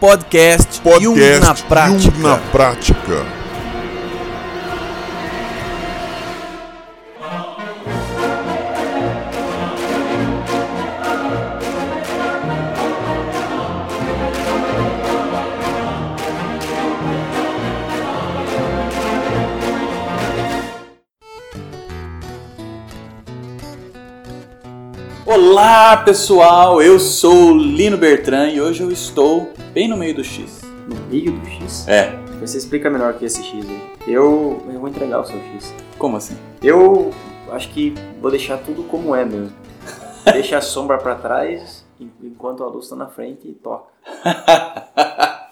Podcast, Podcast Jung na prática. Jung na prática. Olá pessoal, eu sou Lino Bertrand e hoje eu estou bem no meio do X. No meio do X? É, Você explica melhor que esse X aí. Eu, eu vou entregar o seu X. como assim? Eu acho que vou deixar tudo como é mesmo. Deixa a sombra pra trás en- enquanto a luz tá na frente e toca.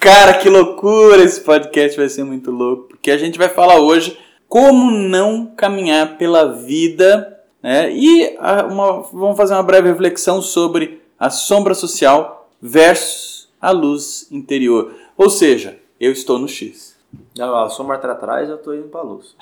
Cara, que loucura! Esse podcast vai ser muito louco, porque a gente vai falar hoje como não caminhar pela vida, né? E uma- vamos fazer uma breve reflexão sobre a sombra social versus a luz interior. Ou seja, eu estou no X. Não, a sombra atrás eu tô indo pra luz.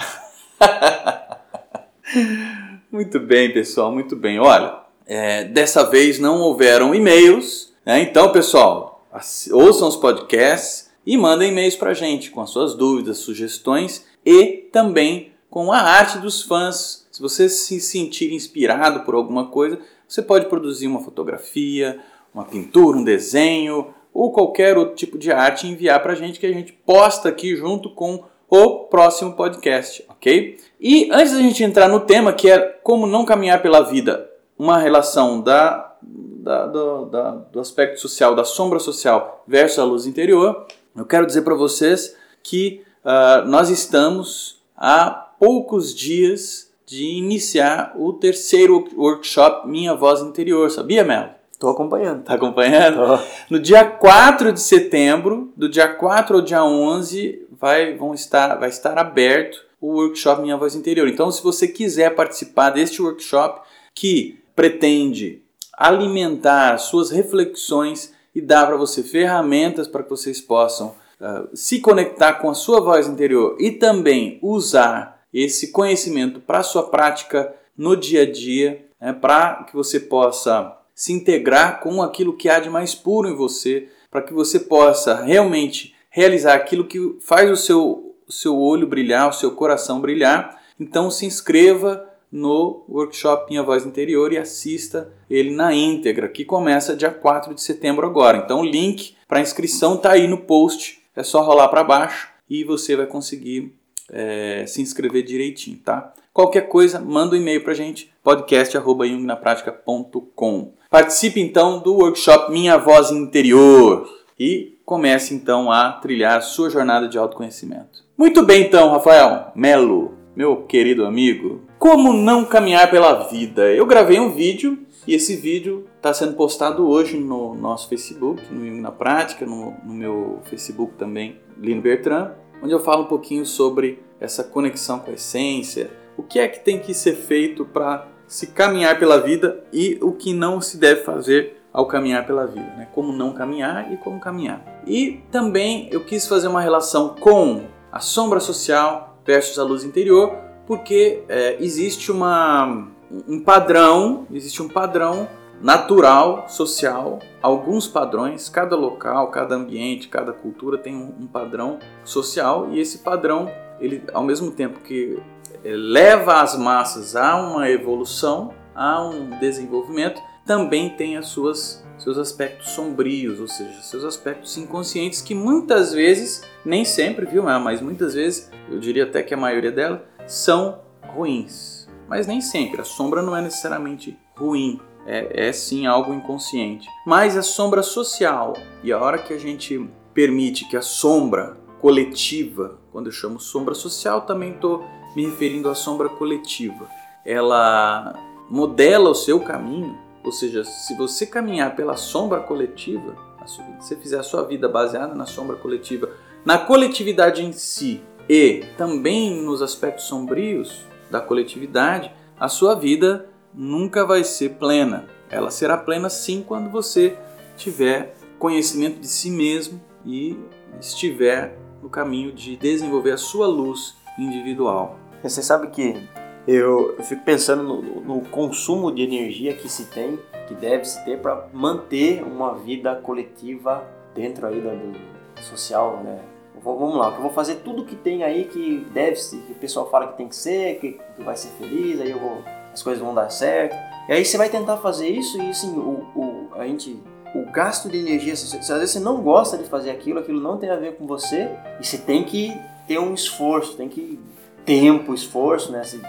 Muito bem, pessoal, muito bem. Olha, é, dessa vez não houveram e-mails, né? Então, pessoal, ouçam os podcasts e mandem e-mails pra gente com as suas dúvidas, sugestões e também com a arte dos fãs. Se você se sentir inspirado por alguma coisa, você pode produzir uma fotografia, uma pintura, um desenho ou qualquer outro tipo de arte enviar pra gente que a gente posta aqui junto com o próximo podcast, ok? E antes da gente entrar no tema, que é como não caminhar pela vida, uma relação da, da- do, da- do aspecto social, da sombra social versus a luz interior, eu quero dizer para vocês que ah, nós estamos há poucos dias de iniciar o terceiro workshop Minha Voz Interior, sabia, Mel? Tô acompanhando. Tá acompanhando? Tô. No dia 4 de setembro, do dia 4 ao dia 11, vai, vão estar, vai estar aberto o workshop Minha Voz Interior. Então, se você quiser participar deste workshop que pretende alimentar suas reflexões e dar para você ferramentas para que vocês possam ah, se conectar com a sua voz interior e também usar esse conhecimento para a sua prática no dia a dia, né, para que você possa se integrar com aquilo que há de mais puro em você, para que você possa realmente realizar aquilo que faz o seu, o seu olho brilhar, o seu coração brilhar. Então se inscreva no workshop Minha Voz Interior e assista ele na íntegra, que começa dia 4 de setembro agora. Então o link para inscrição está aí no post, é só rolar para baixo e você vai conseguir é, se inscrever direitinho, tá? Qualquer coisa, manda um e-mail pra gente, podcast.jungnapratica.com. Participe então do workshop Minha Voz Interior e comece então a trilhar a sua jornada de autoconhecimento. Muito bem então, Rafael Melo, meu querido amigo. Como não caminhar pela vida? Eu gravei um vídeo e esse vídeo está sendo postado hoje no nosso Facebook, no Jung na Prática, no, no meu Facebook também, Lino Bertrand, onde eu falo um pouquinho sobre essa conexão com a essência, o que é que tem que ser feito para se caminhar pela vida e o que não se deve fazer ao caminhar pela vida, né? Como não caminhar e como caminhar. E também eu quis fazer uma relação com a sombra social versus a luz interior, porque é, existe uma, um padrão, existe um padrão natural, social, alguns padrões, cada local, cada ambiente, cada cultura tem um, um padrão social e esse padrão, ele ao mesmo tempo que leva as massas a uma evolução, a um desenvolvimento, também tem as suas seus aspectos sombrios, ou seja, seus aspectos inconscientes que muitas vezes, nem sempre, viu, mas muitas vezes, eu diria até que a maioria delas são ruins. Mas nem sempre, a sombra não é necessariamente ruim, é, é sim algo inconsciente. Mas a sombra social, e a hora que a gente permite que a sombra coletiva, quando eu chamo sombra social, também estou me referindo à sombra coletiva, ela modela o seu caminho, ou seja, se você caminhar pela sombra coletiva, se você fizer a sua vida baseada na sombra coletiva, na coletividade em si e também nos aspectos sombrios da coletividade, a sua vida nunca vai ser plena. Ela será plena sim quando você tiver conhecimento de si mesmo e estiver no caminho de desenvolver a sua luz individual. Você sabe que eu, eu fico pensando no, no consumo de energia que se tem, que deve se ter para manter uma vida coletiva dentro aí da, do social, né? Vamos lá, eu vou fazer tudo que tem aí que deve ser, que o pessoal fala que tem que ser, que, que vai ser feliz, aí eu vou, as coisas vão dar certo. E aí você vai tentar fazer isso e assim, o, o, a gente, o gasto de energia, se, se às vezes você não gosta de fazer aquilo, aquilo não tem a ver com você, e você tem que ter um esforço, tem que tempo, esforço, né? Você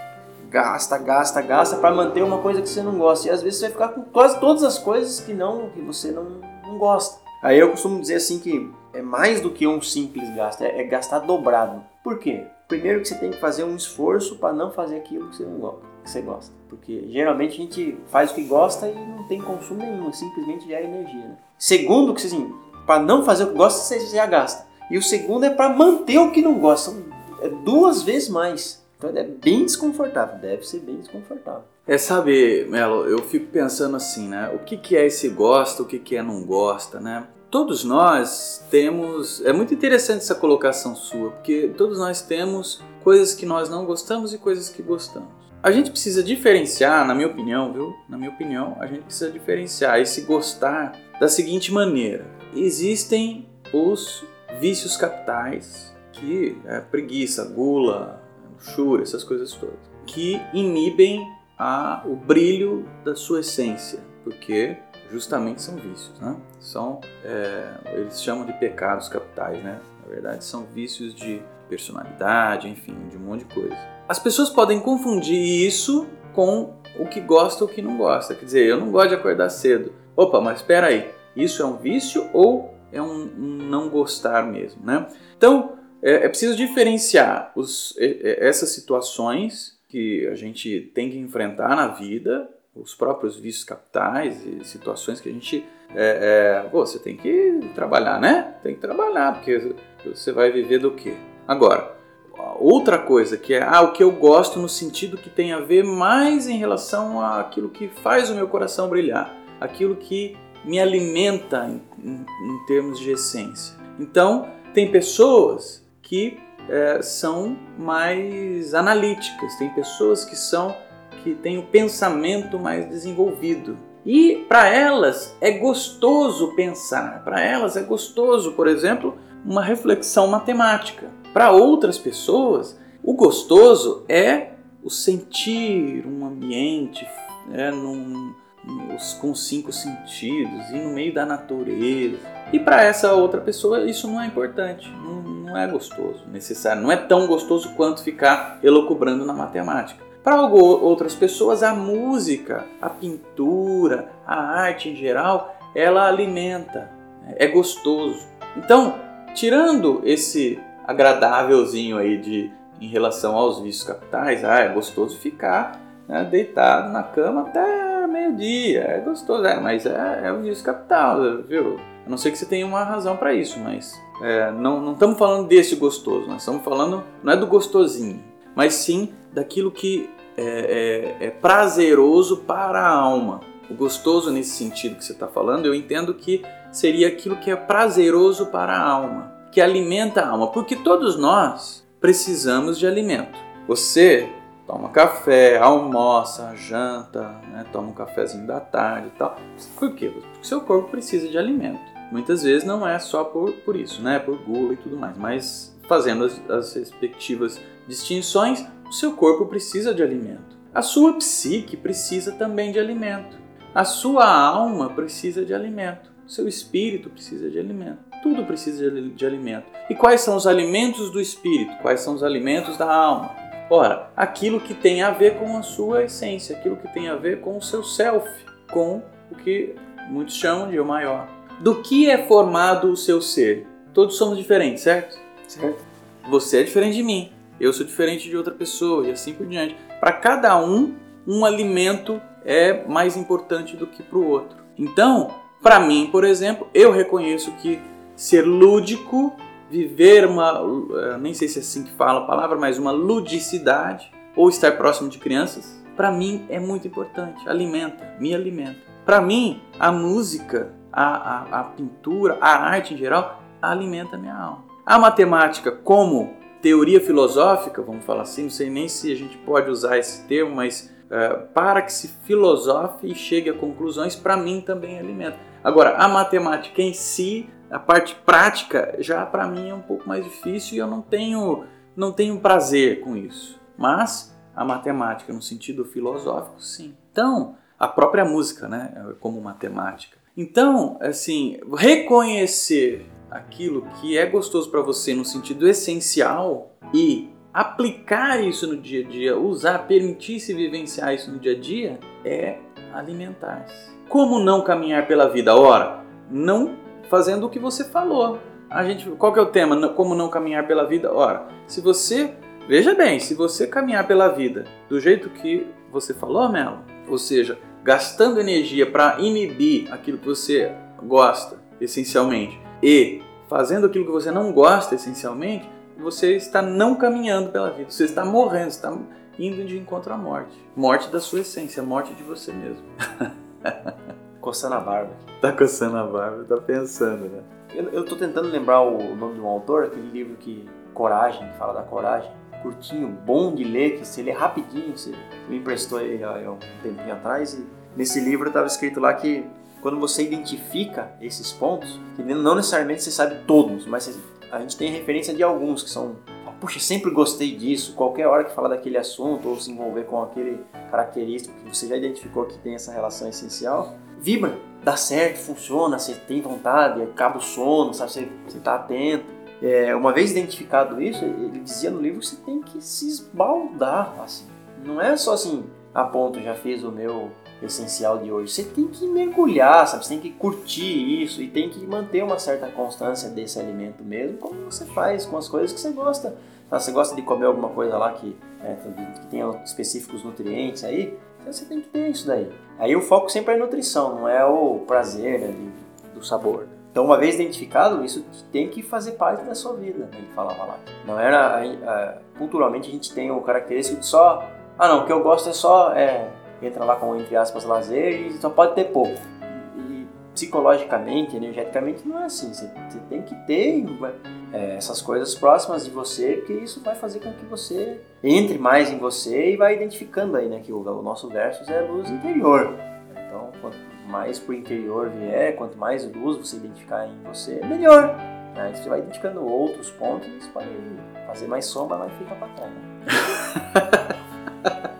gasta, gasta, gasta para manter uma coisa que você não gosta. E às vezes você vai ficar com quase todas as coisas que não que você não, não gosta. Aí eu costumo dizer assim que é mais do que um simples gasto, é, é gastar dobrado. Por quê? Primeiro que você tem que fazer um esforço para não fazer aquilo que você não gosta, que você gosta. Porque geralmente a gente faz o que gosta e não tem consumo nenhum, simplesmente gera energia. Né? Segundo, que assim, para não fazer o que gosta, você já gasta. E o segundo é para manter o que não gosta. São é duas vezes mais. Então é bem desconfortável, deve ser bem desconfortável. É, sabe, Melo, eu fico pensando assim, né? O que, que é esse gosta, o que, que é não gosta, né? Todos nós temos. É muito interessante essa colocação sua, porque todos nós temos coisas que nós não gostamos e coisas que gostamos. A gente precisa diferenciar, na minha opinião, viu? Na minha opinião, a gente precisa diferenciar esse gostar da seguinte maneira: existem os vícios capitais, que é preguiça, gula, luxúria, essas coisas todas, que inibem a, o brilho da sua essência, porque justamente são vícios, né? São, é, eles chamam de pecados capitais, né? Na verdade, são vícios de personalidade, enfim, de um monte de coisa. As pessoas podem confundir isso com o que gosta ou o que não gosta. Quer dizer, eu não gosto de acordar cedo. Opa, mas espera aí, isso é um vício ou é um, um não gostar mesmo, né? Então, é, é preciso diferenciar os, essas situações que a gente tem que enfrentar na vida, os próprios vícios capitais e situações que a gente. É, é, você tem que trabalhar, né? Tem que trabalhar, porque você vai viver do quê? Agora, outra coisa que é ah, o que eu gosto no sentido que tem a ver mais em relação àquilo que faz o meu coração brilhar, aquilo que me alimenta em, em, em termos de essência. Então, tem pessoas que é, são mais analíticas, tem pessoas que são que têm o pensamento mais desenvolvido. E para elas é gostoso pensar, para elas é gostoso, por exemplo, uma reflexão matemática. Para outras pessoas, o gostoso é o sentir um ambiente é, num, com cinco sentidos e no meio da natureza. E para essa outra pessoa isso não é importante, não, não é gostoso, necessário, não é tão gostoso quanto ficar elocubrando na matemática. Para outras pessoas, a música, a pintura, a arte em geral, ela alimenta, é gostoso. Então, tirando esse agradávelzinho aí de em relação aos vícios capitais, ah, é gostoso ficar né, deitado na cama até meio-dia, é gostoso, é, mas é, é o vício capital, viu? A não ser que você tenha uma razão para isso, mas é, não, estamos falando desse gostoso, nós estamos falando, não é do gostosinho, mas sim daquilo que é, é, é prazeroso para a alma. O gostoso nesse sentido que você está falando, eu entendo que seria aquilo que é prazeroso para a alma, que alimenta a alma, porque todos nós precisamos de alimento. Você toma café, almoça, janta, né, toma um cafezinho da tarde e tal. Por quê? Porque seu corpo precisa de alimento. Muitas vezes não é só por, por isso, né, por gula e tudo mais, mas fazendo as, as respectivas distinções, o seu corpo precisa de alimento. A sua psique precisa também de alimento. A sua alma precisa de alimento. O seu espírito precisa de alimento. Tudo precisa de, de alimento. E quais são os alimentos do espírito? Quais são os alimentos da alma? Ora, aquilo que tem a ver com a sua essência, aquilo que tem a ver com o seu self, com o que muitos chamam de eu maior. Do que é formado o seu ser? Todos somos diferentes, certo? Certo. Você é diferente de mim eu sou diferente de outra pessoa e assim por diante. Para cada um, um alimento é mais importante do que para o outro. Então, para mim, por exemplo, eu reconheço que ser lúdico, viver uma, eh, nem sei se é assim que fala a palavra, mas uma ludicidade ou estar próximo de crianças, para mim é muito importante. Alimenta, me alimenta. Para mim, a música, a, a, a pintura, a arte em geral, alimenta minha alma. A matemática, como teoria filosófica, vamos falar assim, não sei nem se a gente pode usar esse termo, mas uh, para que se filosofe e chegue a conclusões, para mim também alimenta. Agora, a matemática em si, a parte prática já para mim é um pouco mais difícil e eu não tenho, não tenho prazer com isso. Mas a matemática no sentido filosófico, sim. Então, a própria música, né, como matemática. Então, assim, reconhecer aquilo que é gostoso para você no sentido essencial e aplicar isso no dia a dia, usar, permitir-se vivenciar isso no dia a dia, é alimentar-se. Como não caminhar pela vida? Ora, não fazendo o que você falou. A gente, qual que é o tema? Como não caminhar pela vida? Ora, se você, veja bem, se você caminhar pela vida do jeito que você falou, Melo, ou seja, gastando energia para inibir aquilo que você gosta, essencialmente, e fazendo aquilo que você não gosta, essencialmente, você está não caminhando pela vida, você está morrendo, você está indo de encontro à morte. Morte da sua essência, morte de você mesmo. Coçando a barba. Tá coçando a barba, tá pensando, né? Eu, eu tô tentando lembrar o nome de um autor, aquele livro que Coragem, que fala da coragem. Curtinho, bom de ler, que se lê rapidinho, você me emprestou ele há um tempinho atrás e nesse livro estava escrito lá que quando você identifica esses pontos, que não necessariamente você sabe todos, mas a gente tem referência de alguns que são puxa, sempre gostei disso, qualquer hora que falar daquele assunto ou se envolver com aquele característico que você já identificou que tem essa relação essencial, vibra, dá certo, funciona, você tem vontade, acaba o sono, sabe, você, você tá atento. É, uma vez identificado isso, ele dizia no livro que você tem que se esbaldar, assim. Não é só assim, a ponto, já fiz o meu essencial de hoje. Você tem que mergulhar, sabe? Você tem que curtir isso e tem que manter uma certa constância desse alimento mesmo, como você faz com as coisas que você gosta. Tá? Você gosta de comer alguma coisa lá que, é, que tenha específicos nutrientes aí, então você tem que ter isso daí. Aí o foco sempre é a nutrição, não é o prazer né, do sabor. Então, uma vez identificado, isso tem que fazer parte da sua vida, ele falava lá. Não era. A, a, culturalmente a gente tem o característico de só. Ah, não, o que eu gosto é só. É, entra lá com, entre aspas, lazer e só pode ter pouco. Psicologicamente, energeticamente, não é assim. Você, você tem que ter é, essas coisas próximas de você, porque isso vai fazer com que você entre mais em você e vai identificando aí, né, que o, o nosso versus é luz interior. Então, quanto mais pro interior vier, quanto mais luz você identificar em você, melhor. Aí você vai identificando outros pontos isso pode fazer mais sombra, mas fica para trás. Né?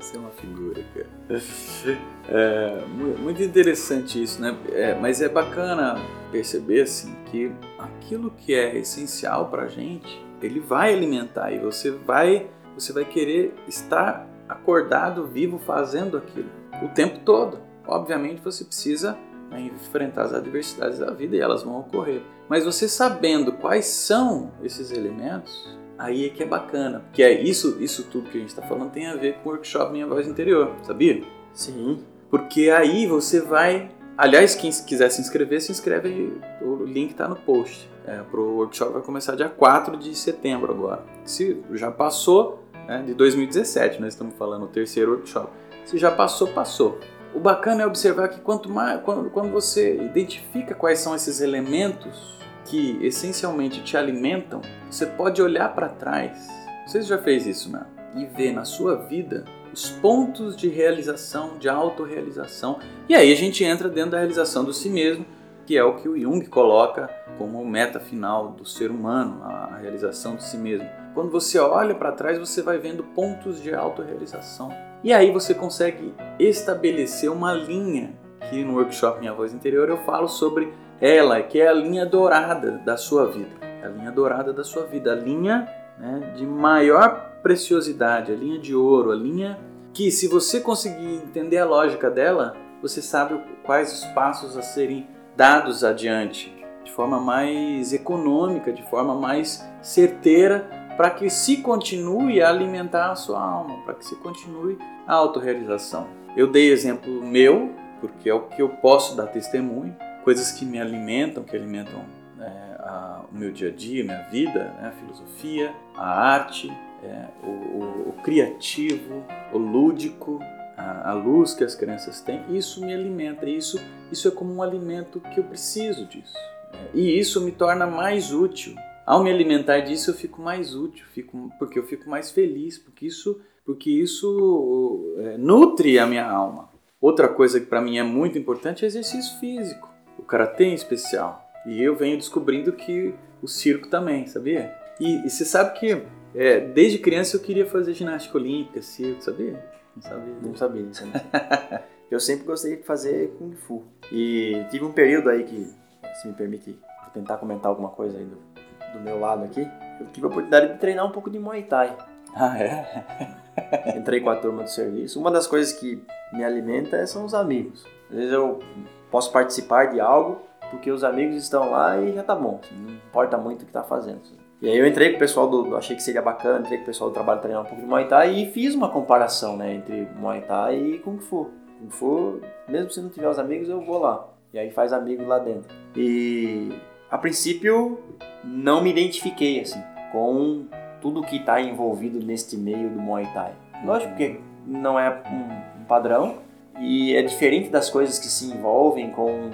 Você é uma figura, cara. É, muito interessante isso, né? É, mas é bacana perceber, assim, que aquilo que é essencial pra gente, ele vai alimentar e você vai, você vai querer estar acordado, vivo, fazendo aquilo o tempo todo. Obviamente você precisa né, enfrentar as adversidades da vida e elas vão ocorrer. Mas você sabendo quais são esses elementos, aí é que é bacana. Porque é isso, isso tudo que a gente está falando tem a ver com o workshop Minha Voz Interior, sabia? Sim. Porque aí você vai. Aliás, quem quiser se inscrever, se inscreve. O link está no post. É, pro workshop vai começar dia 4 de setembro agora. Se já passou, né, de 2017, nós estamos falando o terceiro workshop. Se já passou, passou. O bacana é observar que quanto mais, quando, quando você identifica quais são esses elementos que essencialmente te alimentam, você pode olhar para trás. Você já fez isso, né? E ver na sua vida os pontos de realização, de autorrealização. E aí a gente entra dentro da realização do si mesmo, que é o que o Jung coloca como meta final do ser humano, a realização de si mesmo. Quando você olha para trás, você vai vendo pontos de autorrealização. E aí você consegue estabelecer uma linha, que no workshop Minha Voz Interior eu falo sobre ela, que é a linha dourada da sua vida. A linha dourada da sua vida, a linha né, de maior preciosidade, a linha de ouro, a linha que, se você conseguir entender a lógica dela, você sabe quais os passos a serem dados adiante, de forma mais econômica, de forma mais certeira, para que se continue a alimentar a sua alma, para que se continue a autorrealização. Eu dei exemplo meu, porque é o que eu posso dar testemunho, coisas que me alimentam, que alimentam é, a, o meu dia a dia, minha vida, né? a filosofia, a arte, é, o, o, o, criativo, o lúdico, a, a, luz que as crianças têm, isso me alimenta, isso, isso é como um alimento que eu preciso disso. É, e isso me torna mais útil. Ao me alimentar disso, eu fico mais útil, fico, porque eu fico mais feliz, porque isso, porque isso é, nutre a minha alma. Outra coisa que para mim é muito importante é exercício físico. Karatê em especial. E eu venho descobrindo que o circo também, sabia? E, e você sabe que é, desde criança eu queria fazer ginástica olímpica, circo, sabia? Não sabia. Não sabia disso. né? eu sempre gostei de fazer Kung Fu. E tive um período aí que, se me permite vou tentar comentar alguma coisa aí do, do meu lado aqui, eu tive a oportunidade de treinar um pouco de Muay Thai. Ah, é? Entrei com a turma do serviço. Uma das coisas que me alimenta são os amigos. Às vezes eu posso participar de algo porque os amigos estão lá e já tá bom. assim, não importa muito o que tá fazendo. E aí eu entrei com o pessoal do. Achei que seria bacana, entrei com o pessoal do trabalho treinar um pouco de Muay Thai e fiz uma comparação né, entre Muay Thai e Kung Fu. Kung Fu, mesmo se não tiver os amigos, eu vou lá. E aí faz amigos lá dentro. E a princípio não me identifiquei assim com tudo que está envolvido neste meio do Muay Thai. Lógico que não é um padrão e é diferente das coisas que se envolvem com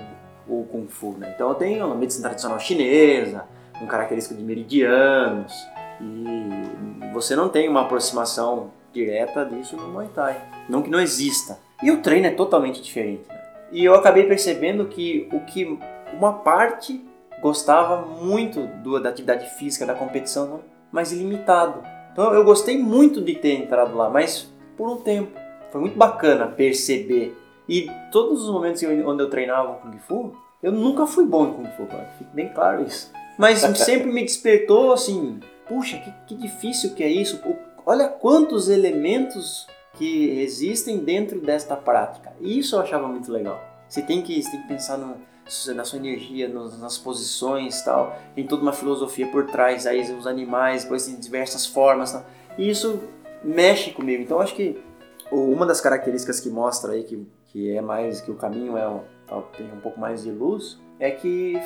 o Kung Fu, né? Então eu tenho a medicina tradicional chinesa, com característica de meridianos e você não tem uma aproximação direta disso no Muay Thai. Não que não exista. E o treino é totalmente diferente. né? E eu acabei percebendo que o que uma parte gostava muito do, da atividade física, da competição, mas ilimitado. Então eu gostei muito de ter entrado lá, mas por um tempo. Foi muito bacana perceber. E todos os momentos onde eu treinava Kung Fu, eu nunca fui bom em Kung Fu, cara. Fique bem claro isso. Mas sempre me despertou assim, puxa, que, que difícil que é isso. Olha quantos elementos que existem dentro desta prática. E isso eu achava muito legal. Você tem que, você tem que pensar no, na sua energia, nos- nas posições tal. Tem toda uma filosofia por trás, aí os animais, depois tem diversas formas. Tal. E isso mexe comigo. Então acho que uma das características que mostra aí que, que é mais, que o caminho é tem um pouco mais de luz, é que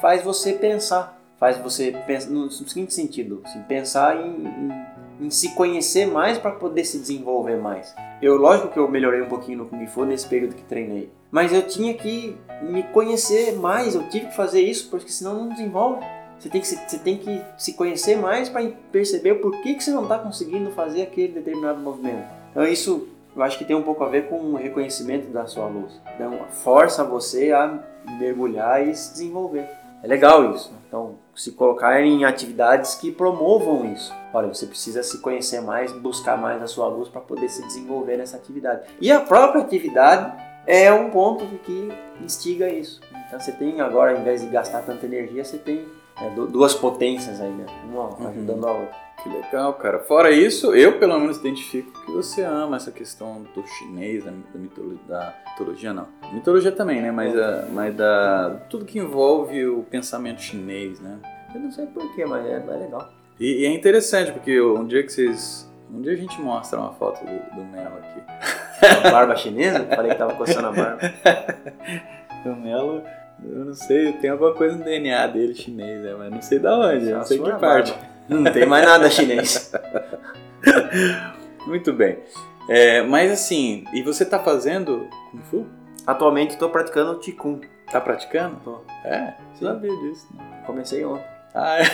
faz você pensar. Faz você pensar no seguinte sentido, assim, pensar em, em, em se conhecer mais para poder se desenvolver mais. Eu, lógico que eu melhorei um pouquinho no Kung Fu nesse período que treinei, mas eu tinha que me conhecer mais, eu tive que fazer isso, porque senão não desenvolve. Você tem que se, você tem que se conhecer mais para perceber por que, que você não está conseguindo fazer aquele determinado movimento. Então isso eu acho que tem um pouco a ver com o reconhecimento da sua luz. Então força você a mergulhar e se desenvolver. É legal isso. Então se colocar em atividades que promovam isso. Olha, você precisa se conhecer mais, buscar mais a sua luz para poder se desenvolver nessa atividade. E a própria atividade é um ponto que instiga isso. Então você tem agora, ao invés de gastar tanta energia, você tem é, du- duas potências aí, né? Uma ajudando a outra. Que legal, cara. Fora isso, eu pelo menos identifico que você ama essa questão do chinês, da, da mitologia, da mitologia não. Mitologia também, né? Mas, a, mas da tudo que envolve o pensamento chinês, né? Eu não sei porquê, mas é, é legal. E, e é interessante porque um dia que vocês, um dia a gente mostra uma foto do, do Melo aqui. A barba chinesa? Falei que tava coçando a barba. O Melo, eu não sei, tem alguma coisa no DNA dele chinês, né? Mas não sei da onde, eu não sei que sua parte. Não tem mais nada chinês. Muito bem. É, mas assim, e você tá fazendo Kung Fu? Atualmente estou praticando Qigong. Tá praticando? Tô. É? Sim. Sabia disso. Né? Comecei ontem. Ah, é.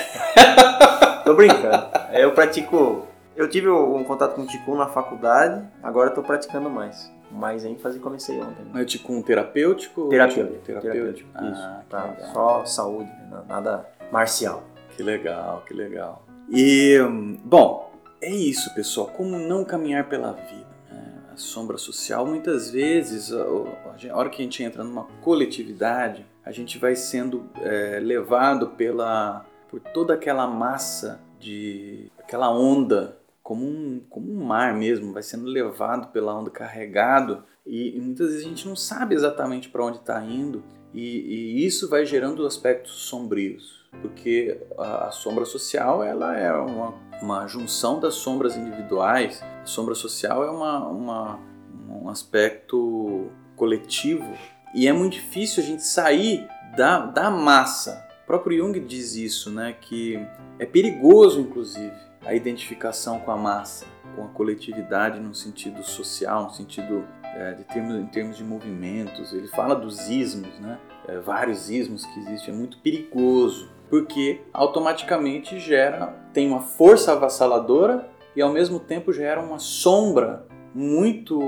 Tô brincando. É, Eu pratico. Eu tive um contato com o na faculdade, agora estou praticando mais. Mais ênfase comecei ontem. né? Mas tipo um terapêutico? Terapêutico. tipo Terapêutico. Isso. Ah, Tá, só saúde, né? nada marcial. Que legal, que legal. E, hum, bom, é isso, pessoal. Como não caminhar pela vida? né? A sombra social, muitas vezes, a, a hora que a gente entra numa coletividade, a gente vai sendo é, levado pela, por toda aquela massa de. aquela onda, como um, como um mar mesmo, vai sendo levado pela onda, carregado, e, e muitas vezes a gente não sabe exatamente para onde está indo, e, e isso vai gerando aspectos sombrios porque a, a sombra social ela é uma, uma junção das sombras individuais. A sombra social é uma, uma- um aspecto coletivo e é muito difícil a gente sair da, da massa. O próprio Jung diz isso, né? Que é perigoso, inclusive, a identificação com a massa, com a coletividade no sentido social, no sentido é, de termos, em termos de movimentos. Ele fala dos ismos, né? É, vários ismos que existem. É muito perigoso porque automaticamente gera tem uma força avassaladora e ao mesmo tempo gera uma sombra muito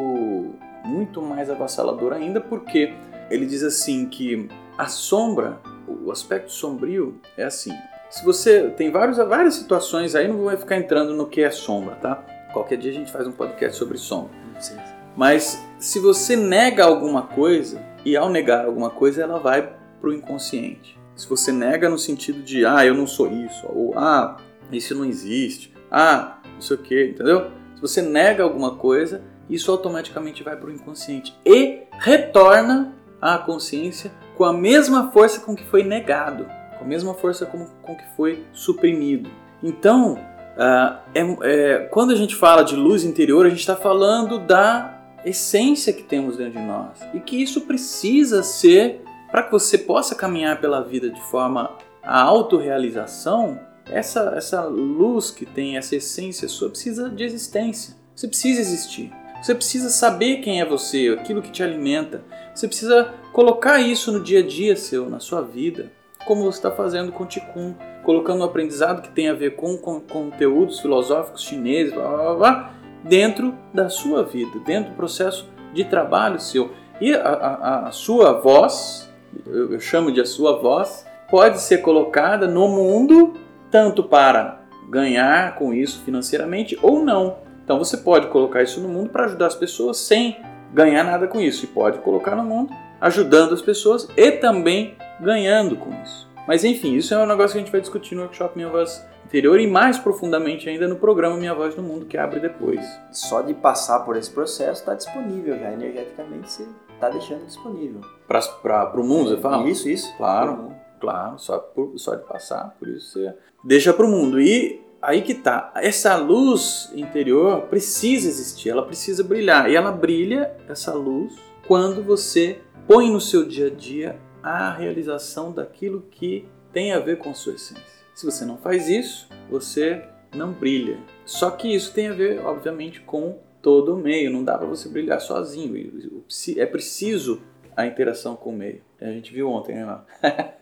muito mais avassaladora ainda porque ele diz assim que a sombra, o aspecto sombrio é assim. Se você tem vários, várias situações aí, não vou ficar entrando no que é sombra, tá? Qualquer dia a gente faz um podcast sobre sombra. Sim. Mas se você nega alguma coisa, e ao negar alguma coisa, ela vai pro inconsciente. Se você nega no sentido de, ah, eu não sou isso, ou ah, isso não existe, ah, não sei o que, entendeu? Se você nega alguma coisa, isso automaticamente vai pro inconsciente e retorna à consciência com a mesma força com que foi negado, com a mesma força com, com que foi suprimido. Então, ah, é, é, quando a gente fala de luz interior, a gente está falando da essência que temos dentro de nós e que isso precisa ser para que você possa caminhar pela vida de forma a autorrealização. Essa, essa luz que tem essa essência sua precisa de existência. Você precisa existir. Você precisa saber quem é você, aquilo que te alimenta. Você precisa colocar isso no dia a dia seu, na sua vida, como você está fazendo com o Ticum, colocando um aprendizado que tem a ver com, com, conteúdos filosóficos chineses, blá, blá, blá, dentro da sua vida, dentro do processo de trabalho seu. E a, a, a sua voz, eu, eu chamo de a sua voz, pode ser colocada no mundo tanto para ganhar com isso financeiramente ou não. Então você pode colocar isso no mundo para ajudar as pessoas sem ganhar nada com isso e pode colocar no mundo ajudando as pessoas e também ganhando com isso. Mas enfim, isso é um negócio que a gente vai discutir no workshop Minha Voz Interior e mais profundamente ainda no programa Minha Voz no Mundo, que abre depois. Só de passar por esse processo está disponível já, energeticamente você está deixando disponível. Para o mundo, você fala? Isso, isso. Claro, claro, só, por, só de passar, por isso você deixa para o mundo. E aí que tá, essa luz interior precisa existir, ela precisa brilhar. E ela brilha, essa luz, quando você põe no seu dia a dia a realização daquilo que tem a ver com sua essência. Se você não faz isso, você não brilha. Só que isso tem a ver, obviamente, com todo o meio. Não dá para você brilhar sozinho. É preciso a interação com o meio. A gente viu ontem, né?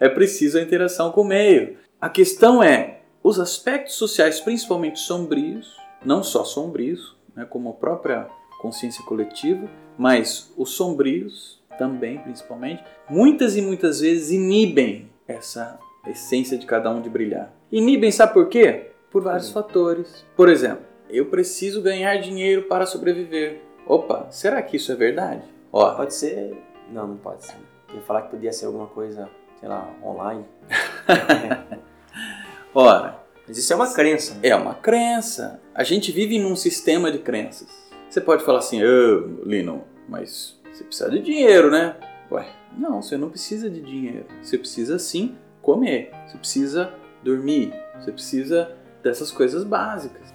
é preciso a interação com o meio. A questão é os aspectos sociais, principalmente sombrios, não só sombrios, né, como a própria consciência coletiva, mas os sombrios também, principalmente, muitas e muitas vezes inibem essa essência de cada um de brilhar. Inibem, sabe por quê? Por vários fatores. Por exemplo, eu preciso ganhar dinheiro para sobreviver. Opa, será que isso é verdade? Ó, Pode ser. Não, não pode ser. Eu ia falar que podia ser alguma coisa, sei lá, online. ora, Mas isso é uma crença. né? é uma crença. A gente vive num sistema de crenças. Você pode falar assim, ô, Lino, mas você precisa de dinheiro, né? Ué, não, você não precisa de dinheiro. Você precisa sim comer. Você precisa dormir. Você precisa dessas coisas básicas.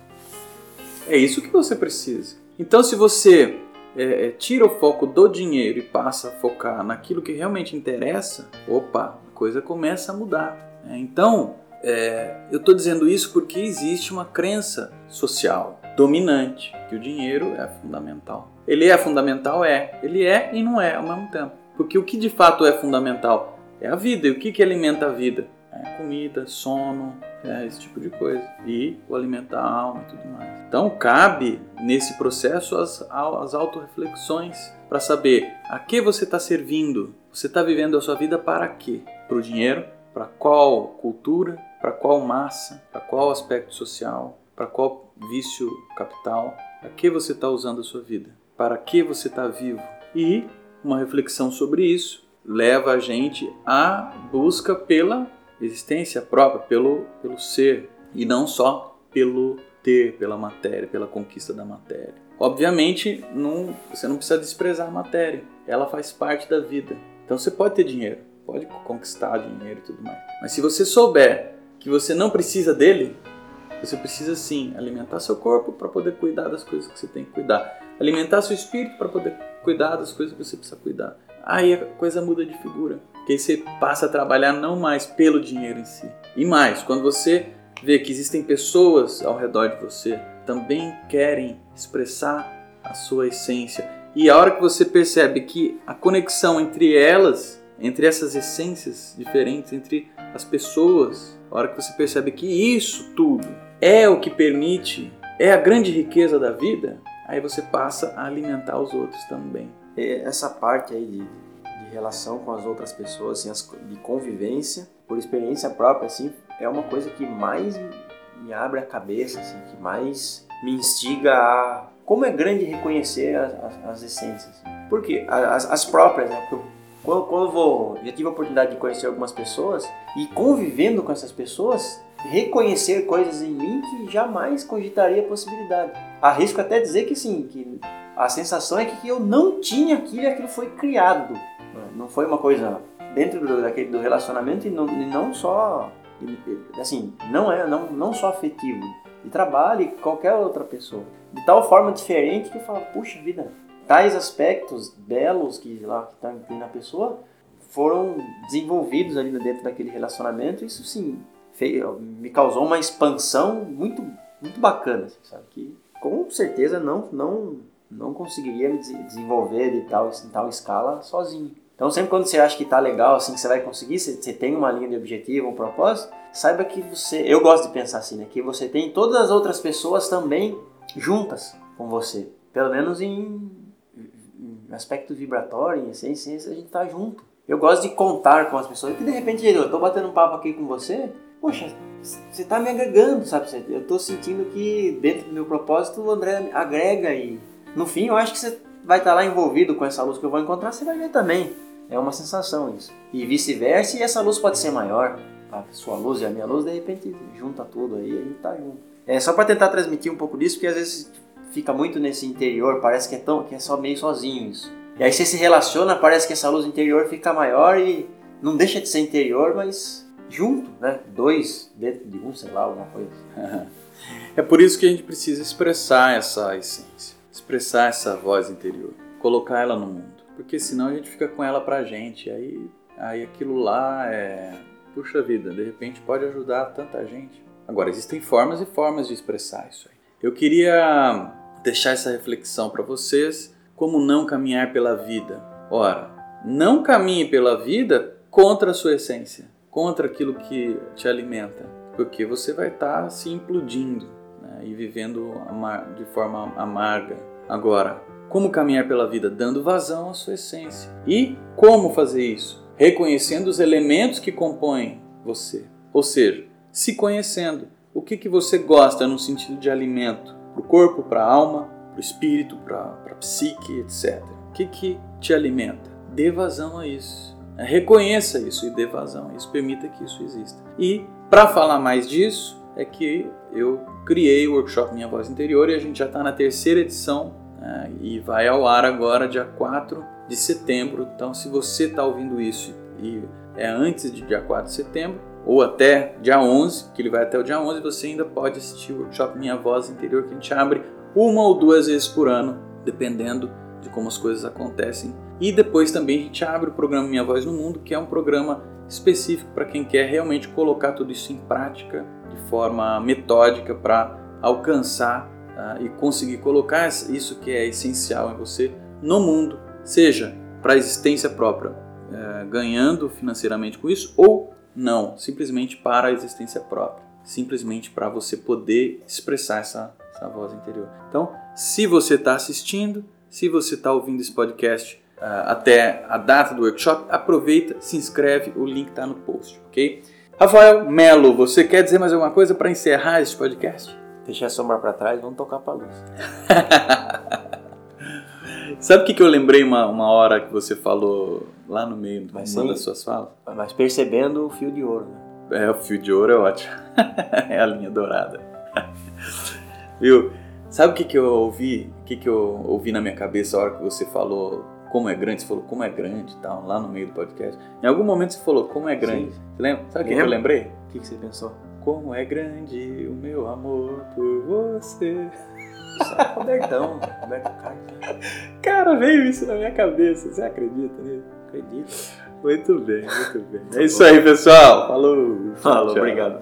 É isso que você precisa. Então, se você é, é, tira o foco do dinheiro e passa a focar naquilo que realmente interessa, opa, a coisa começa a mudar. né? Então, é, eu estou dizendo isso porque existe uma crença social dominante que o dinheiro é fundamental. Ele é fundamental? É. Ele é e não é ao mesmo tempo. Porque o que de fato é fundamental é a vida. E o que, que alimenta a vida? É comida, sono, é esse tipo de coisa. E o alimentar a alma e tudo mais. Então cabe nesse processo as, as autorreflexões para saber a que você está servindo. Você está vivendo a sua vida para quê? Para o dinheiro? Para qual cultura? Para qual massa? Para qual aspecto social? Para qual vício capital? A que você está usando a sua vida? Para que você está vivo? E uma reflexão sobre isso leva a gente à busca pela existência própria, pelo, pelo ser, e não só pelo ter, pela matéria, pela conquista da matéria. Obviamente, não, você não precisa desprezar a matéria, ela faz parte da vida. Então você pode ter dinheiro, pode conquistar dinheiro e tudo mais. Mas se você souber que você não precisa dele, você precisa sim alimentar seu corpo para poder cuidar das coisas que você tem que cuidar, alimentar seu espírito para poder cuidar das coisas que você precisa cuidar. Aí a coisa muda de figura, porque aí você passa a trabalhar não mais pelo dinheiro em si. E mais, quando você vê que existem pessoas ao redor de você também querem expressar a sua essência, e a hora que você percebe que a conexão entre elas, entre essas essências diferentes, entre as pessoas, a hora que você percebe que isso tudo é o que permite, é a grande riqueza da vida, aí você passa a alimentar os outros também. Essa parte aí de, de relação com as outras pessoas, assim, as- de convivência, por experiência própria, assim, é uma coisa que mais me abre a cabeça, assim, que mais me instiga a como é grande reconhecer as, as- as essências. Por quê? As, as próprias, né? Porque quando, quando eu vou, já tive a oportunidade de conhecer algumas pessoas e convivendo com essas pessoas, reconhecer coisas em mim que jamais cogitaria a possibilidade. Arrisco até dizer que sim, que a sensação é que eu não tinha aquilo e aquilo foi criado. né? Não foi uma coisa dentro do, daquele, do relacionamento e não, e não só e- e- assim, não é não, não só afetivo, de trabalho e qualquer outra pessoa. De tal forma diferente que eu falo, puxa vida, tais aspectos belos que lá que tá- tem na pessoa foram desenvolvidos ali dentro daquele relacionamento. Isso sim me causou uma expansão muito muito bacana, assim, sabe? Que com certeza não não não conseguiria me des- desenvolver de tal em tal escala sozinho. Então sempre quando você acha que tá legal, assim, que você vai conseguir, você, você tem uma linha de objetivo, um propósito, saiba que você, eu gosto de pensar assim, né, que você tem todas as outras pessoas também juntas com você, pelo menos em, em aspecto vibratório, em essência, a gente tá junto. Eu gosto de contar com as pessoas, que de repente eu tô batendo um papo aqui com você, poxa, você tá me agregando, sabe? Eu tô sentindo que dentro do meu propósito o André agrega e no fim eu acho que você vai estar lá envolvido com essa luz que eu vou encontrar, você vai ver também. É uma sensação isso. E vice-versa, e essa luz pode ser maior. A sua luz e a minha luz, de repente, junta tudo aí, a gente tá junto. É só para tentar transmitir um pouco disso, porque às vezes fica muito nesse interior, parece que é, tão, que é só meio sozinho isso. E aí você se relaciona, parece que essa luz interior fica maior e não deixa de ser interior, mas junto, né? Dois dentro de um, sei lá, alguma coisa. É por isso que a gente precisa expressar essa essência, expressar essa voz interior, colocar ela no mundo. Porque senão a gente fica com ela pra gente. Aí, aí aquilo lá é. Puxa vida, de repente pode ajudar tanta gente. Agora, existem formas e formas de expressar isso aí. Eu queria deixar essa reflexão para vocês: como não caminhar pela vida? Ora, não caminhe pela vida contra a sua essência, contra aquilo que te alimenta, porque você vai estar se implodindo né, e vivendo de forma amarga. Agora, como caminhar pela vida? Dando vazão à sua essência. E como fazer isso? Reconhecendo os elementos que compõem você. Ou seja, se conhecendo. O que, que você gosta no sentido de alimento? Para o corpo, para a alma, para o espírito, para a psique, etc. O que, que te alimenta? Dê vazão a isso. Reconheça isso e dê vazão isso. Permita que isso exista. E para falar mais disso, é que eu criei o workshop Minha Voz Interior e a gente já está na terceira edição né, e vai ao ar agora, dia 4 de setembro. Então, se você está ouvindo isso e é antes de dia 4 de setembro, ou até dia 11, que ele vai até o dia 11, você ainda pode assistir o workshop Minha Voz Interior, que a gente abre uma ou duas vezes por ano, dependendo de como as coisas acontecem. E depois também a gente abre o programa Minha Voz no Mundo, que é um programa específico para quem quer realmente colocar tudo isso em prática de forma metódica para alcançar ah, e conseguir colocar isso que é essencial em você no mundo, seja para a existência própria, eh, ganhando financeiramente com isso ou não, simplesmente para a existência própria, simplesmente para você poder expressar essa, essa voz interior. Então, se você está assistindo, se você está ouvindo esse podcast até a data do workshop, aproveita, se inscreve, o link está no post, ok? Rafael Melo, você quer dizer mais alguma coisa para encerrar esse podcast? Deixa a sombra pra trás, vamos tocar pra luz. Sabe o que, que eu lembrei uma, uma hora que você falou lá no meio de uma sim. das suas falas? Mas percebendo o fio de ouro, né? É, o fio de ouro é ótimo. é a linha dourada. Viu? Sabe o que, que eu ouvi? O que, que eu ouvi na minha cabeça a hora que você falou como é grande? Você falou como é grande e tal, lá no meio do podcast. Em algum momento você falou como é grande. Sim. Você lembra? Sabe o que, eu lembrei? O que, que você pensou? Como é grande o meu amor por você. Isso é Robertão, Roberto Carlos. Cara, veio isso na minha cabeça. Você acredita nisso? Acredito. Muito bem, muito bem. É isso aí, pessoal. Falou. Falou, Tchau. obrigado.